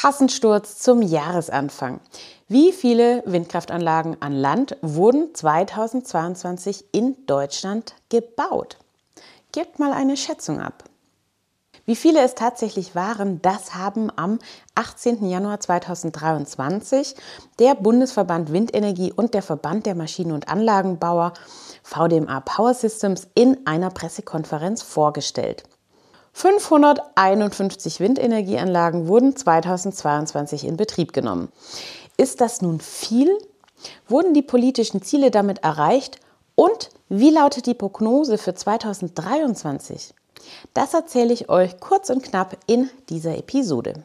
Kassensturz zum Jahresanfang. Wie viele Windkraftanlagen an Land wurden 2022 in Deutschland gebaut? Gebt mal eine Schätzung ab. Wie viele es tatsächlich waren, das haben am 18. Januar 2023 der Bundesverband Windenergie und der Verband der Maschinen- und Anlagenbauer VDMA Power Systems in einer Pressekonferenz vorgestellt. 551 Windenergieanlagen wurden 2022 in Betrieb genommen. Ist das nun viel? Wurden die politischen Ziele damit erreicht? Und wie lautet die Prognose für 2023? Das erzähle ich euch kurz und knapp in dieser Episode.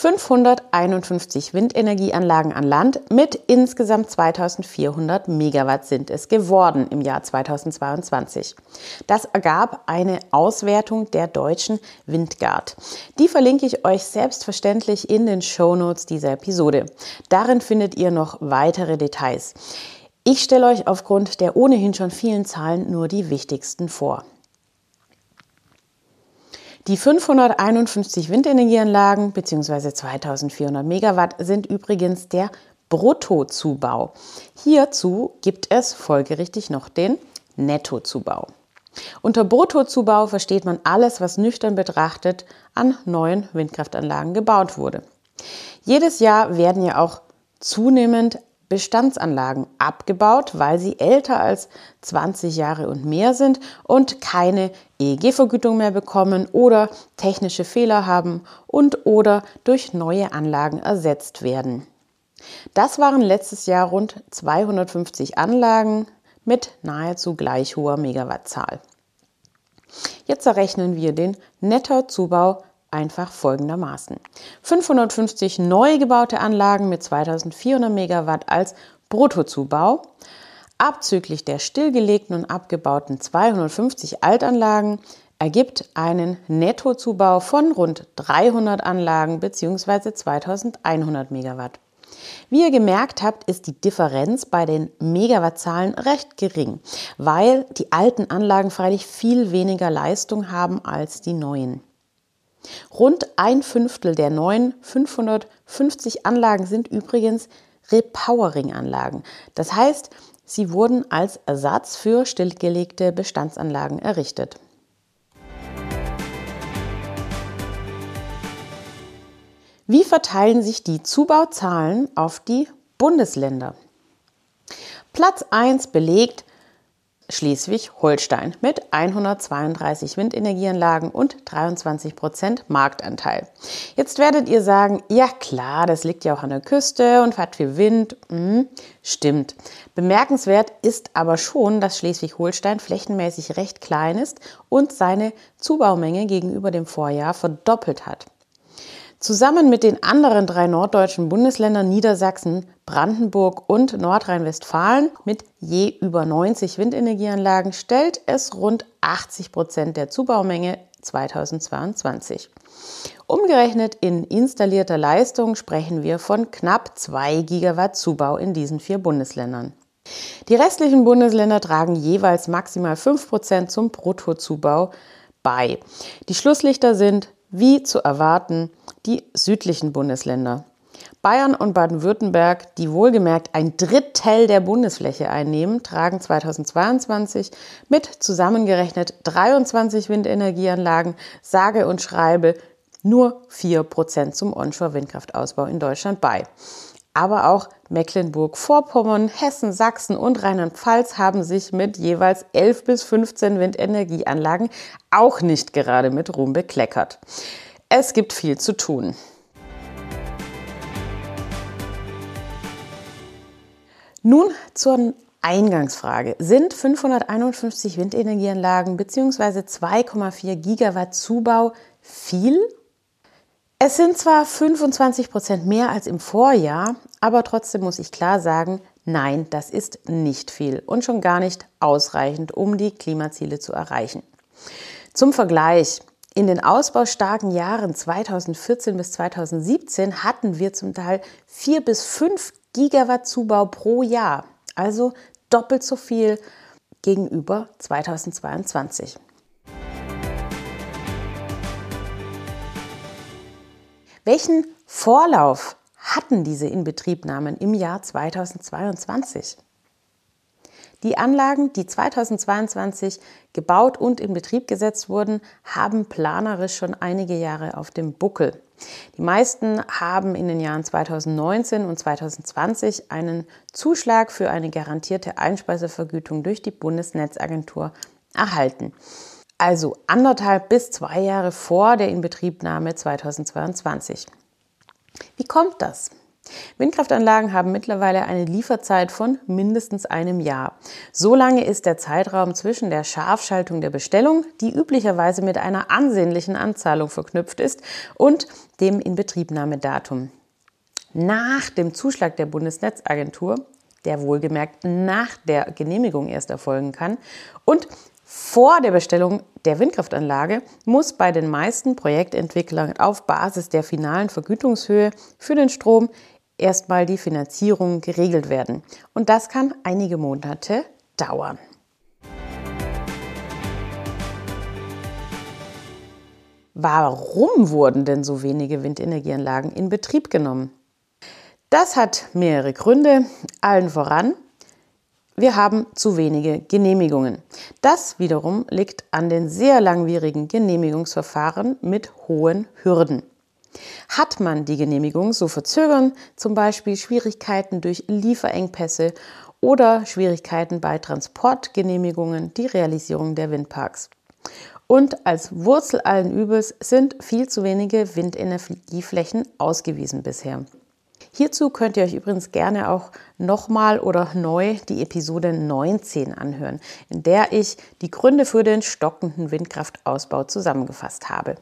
551 Windenergieanlagen an Land mit insgesamt 2400 Megawatt sind es geworden im Jahr 2022. Das ergab eine Auswertung der deutschen Windgard. Die verlinke ich euch selbstverständlich in den Shownotes dieser Episode. Darin findet ihr noch weitere Details. Ich stelle euch aufgrund der ohnehin schon vielen Zahlen nur die wichtigsten vor. Die 551 Windenergieanlagen bzw. 2400 Megawatt sind übrigens der Bruttozubau. Hierzu gibt es folgerichtig noch den Nettozubau. Unter Bruttozubau versteht man alles, was nüchtern betrachtet an neuen Windkraftanlagen gebaut wurde. Jedes Jahr werden ja auch zunehmend Bestandsanlagen abgebaut, weil sie älter als 20 Jahre und mehr sind und keine EEG-Vergütung mehr bekommen oder technische Fehler haben und oder durch neue Anlagen ersetzt werden. Das waren letztes Jahr rund 250 Anlagen mit nahezu gleich hoher Megawattzahl. Jetzt errechnen wir den Nettozubau einfach folgendermaßen. 550 neu gebaute Anlagen mit 2400 Megawatt als Bruttozubau, abzüglich der stillgelegten und abgebauten 250 Altanlagen ergibt einen Nettozubau von rund 300 Anlagen bzw. 2100 Megawatt. Wie ihr gemerkt habt, ist die Differenz bei den Megawattzahlen recht gering, weil die alten Anlagen freilich viel weniger Leistung haben als die neuen. Rund ein Fünftel der neuen 550 Anlagen sind übrigens Repowering-Anlagen. Das heißt, sie wurden als Ersatz für stillgelegte Bestandsanlagen errichtet. Wie verteilen sich die Zubauzahlen auf die Bundesländer? Platz 1 belegt Schleswig-Holstein mit 132 Windenergieanlagen und 23 Prozent Marktanteil. Jetzt werdet ihr sagen, ja klar, das liegt ja auch an der Küste und hat viel Wind. Hm, stimmt. Bemerkenswert ist aber schon, dass Schleswig-Holstein flächenmäßig recht klein ist und seine Zubaumenge gegenüber dem Vorjahr verdoppelt hat. Zusammen mit den anderen drei norddeutschen Bundesländern Niedersachsen, Brandenburg und Nordrhein-Westfalen mit je über 90 Windenergieanlagen stellt es rund 80 Prozent der Zubaumenge 2022. Umgerechnet in installierter Leistung sprechen wir von knapp 2 Gigawatt Zubau in diesen vier Bundesländern. Die restlichen Bundesländer tragen jeweils maximal 5 Prozent zum Bruttozubau bei. Die Schlusslichter sind, wie zu erwarten, die südlichen Bundesländer. Bayern und Baden-Württemberg, die wohlgemerkt ein Drittel der Bundesfläche einnehmen, tragen 2022 mit zusammengerechnet 23 Windenergieanlagen sage und schreibe nur 4% zum Onshore-Windkraftausbau in Deutschland bei. Aber auch Mecklenburg-Vorpommern, Hessen, Sachsen und Rheinland-Pfalz haben sich mit jeweils 11 bis 15 Windenergieanlagen auch nicht gerade mit Ruhm bekleckert. Es gibt viel zu tun. Nun zur Eingangsfrage. Sind 551 Windenergieanlagen bzw. 2,4 Gigawatt Zubau viel? Es sind zwar 25 Prozent mehr als im Vorjahr, aber trotzdem muss ich klar sagen, nein, das ist nicht viel und schon gar nicht ausreichend, um die Klimaziele zu erreichen. Zum Vergleich, in den ausbaustarken Jahren 2014 bis 2017 hatten wir zum Teil 4 bis 5 Gigawatt Zubau pro Jahr, also doppelt so viel gegenüber 2022. Welchen Vorlauf hatten diese Inbetriebnahmen im Jahr 2022? Die Anlagen, die 2022 gebaut und in Betrieb gesetzt wurden, haben planerisch schon einige Jahre auf dem Buckel. Die meisten haben in den Jahren 2019 und 2020 einen Zuschlag für eine garantierte Einspeisevergütung durch die Bundesnetzagentur erhalten. Also anderthalb bis zwei Jahre vor der Inbetriebnahme 2022. Wie kommt das? Windkraftanlagen haben mittlerweile eine Lieferzeit von mindestens einem Jahr. So lange ist der Zeitraum zwischen der Scharfschaltung der Bestellung, die üblicherweise mit einer ansehnlichen Anzahlung verknüpft ist, und dem Inbetriebnahmedatum. Nach dem Zuschlag der Bundesnetzagentur, der wohlgemerkt nach der Genehmigung erst erfolgen kann, und vor der Bestellung der Windkraftanlage muss bei den meisten Projektentwicklern auf Basis der finalen Vergütungshöhe für den Strom erstmal die Finanzierung geregelt werden. Und das kann einige Monate dauern. Warum wurden denn so wenige Windenergieanlagen in Betrieb genommen? Das hat mehrere Gründe. Allen voran, wir haben zu wenige Genehmigungen. Das wiederum liegt an den sehr langwierigen Genehmigungsverfahren mit hohen Hürden. Hat man die Genehmigung, so verzögern zum Beispiel Schwierigkeiten durch Lieferengpässe oder Schwierigkeiten bei Transportgenehmigungen die Realisierung der Windparks. Und als Wurzel allen Übels sind viel zu wenige Windenergieflächen ausgewiesen bisher. Hierzu könnt ihr euch übrigens gerne auch nochmal oder neu die Episode 19 anhören, in der ich die Gründe für den stockenden Windkraftausbau zusammengefasst habe.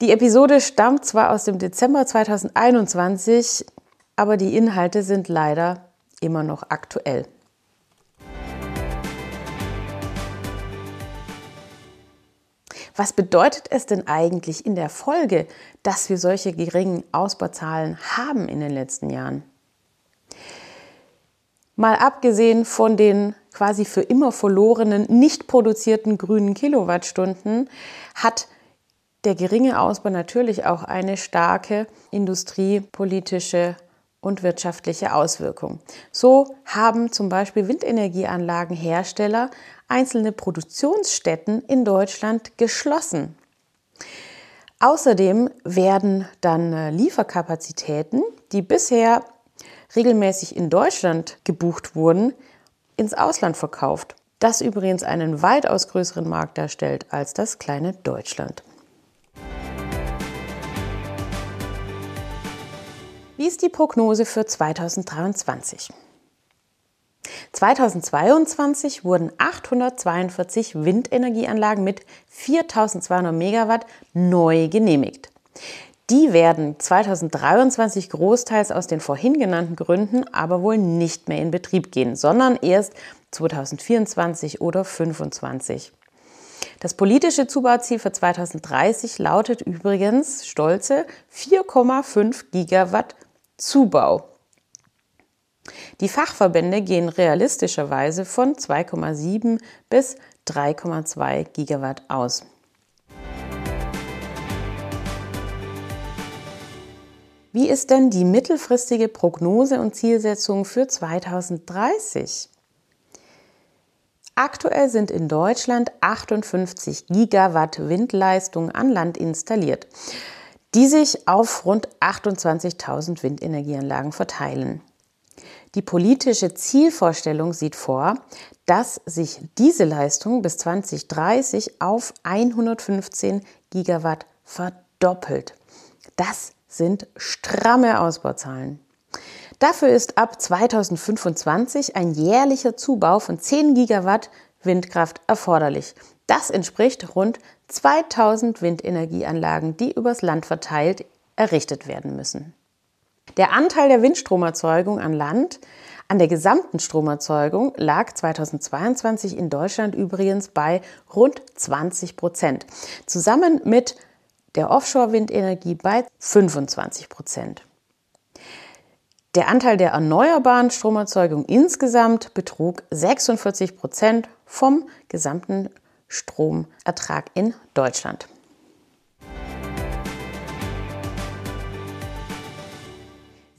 Die Episode stammt zwar aus dem Dezember 2021, aber die Inhalte sind leider immer noch aktuell. Was bedeutet es denn eigentlich in der Folge, dass wir solche geringen Ausbauzahlen haben in den letzten Jahren? Mal abgesehen von den quasi für immer verlorenen, nicht produzierten grünen Kilowattstunden, hat der geringe Ausbau natürlich auch eine starke industriepolitische und wirtschaftliche Auswirkung. So haben zum Beispiel Windenergieanlagenhersteller einzelne Produktionsstätten in Deutschland geschlossen. Außerdem werden dann äh, Lieferkapazitäten, die bisher regelmäßig in Deutschland gebucht wurden, ins Ausland verkauft. Das übrigens einen weitaus größeren Markt darstellt als das kleine Deutschland. Wie ist die Prognose für 2023? 2022 wurden 842 Windenergieanlagen mit 4200 Megawatt neu genehmigt. Die werden 2023 großteils aus den vorhin genannten Gründen aber wohl nicht mehr in Betrieb gehen, sondern erst 2024 oder 2025. Das politische Zubauziel für 2030 lautet übrigens stolze 4,5 Gigawatt Zubau. Die Fachverbände gehen realistischerweise von 2,7 bis 3,2 Gigawatt aus. Wie ist denn die mittelfristige Prognose und Zielsetzung für 2030? Aktuell sind in Deutschland 58 Gigawatt Windleistung an Land installiert die sich auf rund 28.000 Windenergieanlagen verteilen. Die politische Zielvorstellung sieht vor, dass sich diese Leistung bis 2030 auf 115 Gigawatt verdoppelt. Das sind stramme Ausbauzahlen. Dafür ist ab 2025 ein jährlicher Zubau von 10 Gigawatt Windkraft erforderlich. Das entspricht rund 2000 Windenergieanlagen, die übers Land verteilt errichtet werden müssen. Der Anteil der Windstromerzeugung an Land an der gesamten Stromerzeugung lag 2022 in Deutschland übrigens bei rund 20 Prozent, zusammen mit der Offshore-Windenergie bei 25 Prozent. Der Anteil der erneuerbaren Stromerzeugung insgesamt betrug 46 Prozent vom gesamten Stromertrag in Deutschland.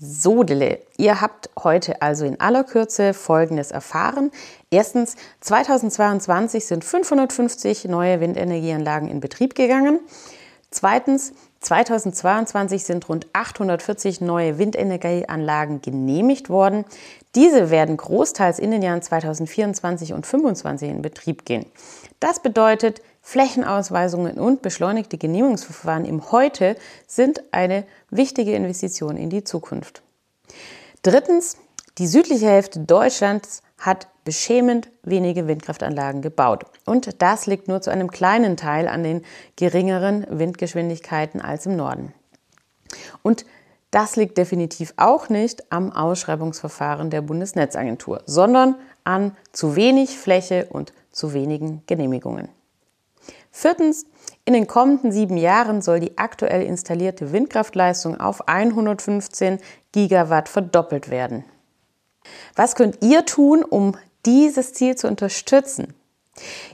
Sodele. Ihr habt heute also in aller Kürze Folgendes erfahren. Erstens, 2022 sind 550 neue Windenergieanlagen in Betrieb gegangen. Zweitens, 2022 sind rund 840 neue Windenergieanlagen genehmigt worden. Diese werden großteils in den Jahren 2024 und 2025 in Betrieb gehen. Das bedeutet, Flächenausweisungen und beschleunigte Genehmigungsverfahren im Heute sind eine wichtige Investition in die Zukunft. Drittens, die südliche Hälfte Deutschlands hat beschämend wenige Windkraftanlagen gebaut. Und das liegt nur zu einem kleinen Teil an den geringeren Windgeschwindigkeiten als im Norden. Und das liegt definitiv auch nicht am Ausschreibungsverfahren der Bundesnetzagentur, sondern an zu wenig Fläche und zu wenigen Genehmigungen. Viertens, in den kommenden sieben Jahren soll die aktuell installierte Windkraftleistung auf 115 Gigawatt verdoppelt werden. Was könnt ihr tun, um dieses Ziel zu unterstützen?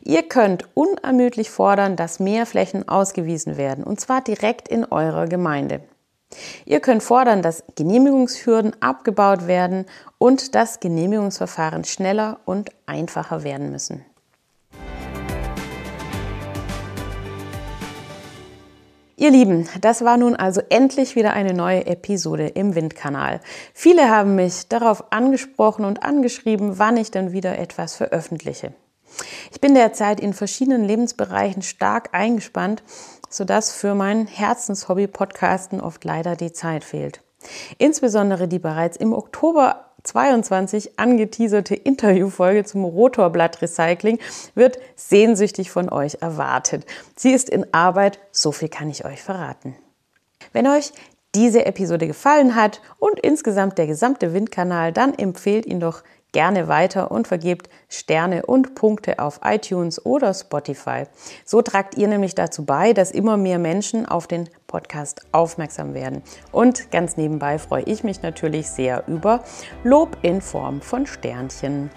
Ihr könnt unermüdlich fordern, dass mehr Flächen ausgewiesen werden, und zwar direkt in eurer Gemeinde. Ihr könnt fordern, dass Genehmigungshürden abgebaut werden und dass Genehmigungsverfahren schneller und einfacher werden müssen. Ihr Lieben, das war nun also endlich wieder eine neue Episode im Windkanal. Viele haben mich darauf angesprochen und angeschrieben, wann ich dann wieder etwas veröffentliche. Ich bin derzeit in verschiedenen Lebensbereichen stark eingespannt, sodass für mein Herzenshobby Podcasten oft leider die Zeit fehlt. Insbesondere die bereits im Oktober 22 angeteaserte Interviewfolge zum Rotorblattrecycling wird sehnsüchtig von euch erwartet. Sie ist in Arbeit, so viel kann ich euch verraten. Wenn euch diese Episode gefallen hat und insgesamt der gesamte Windkanal, dann empfehlt ihn doch gerne weiter und vergebt Sterne und Punkte auf iTunes oder Spotify. So tragt ihr nämlich dazu bei, dass immer mehr Menschen auf den Podcast aufmerksam werden. Und ganz nebenbei freue ich mich natürlich sehr über Lob in Form von Sternchen.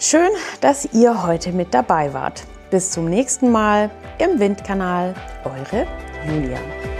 Schön, dass ihr heute mit dabei wart. Bis zum nächsten Mal im Windkanal. Eure Julia.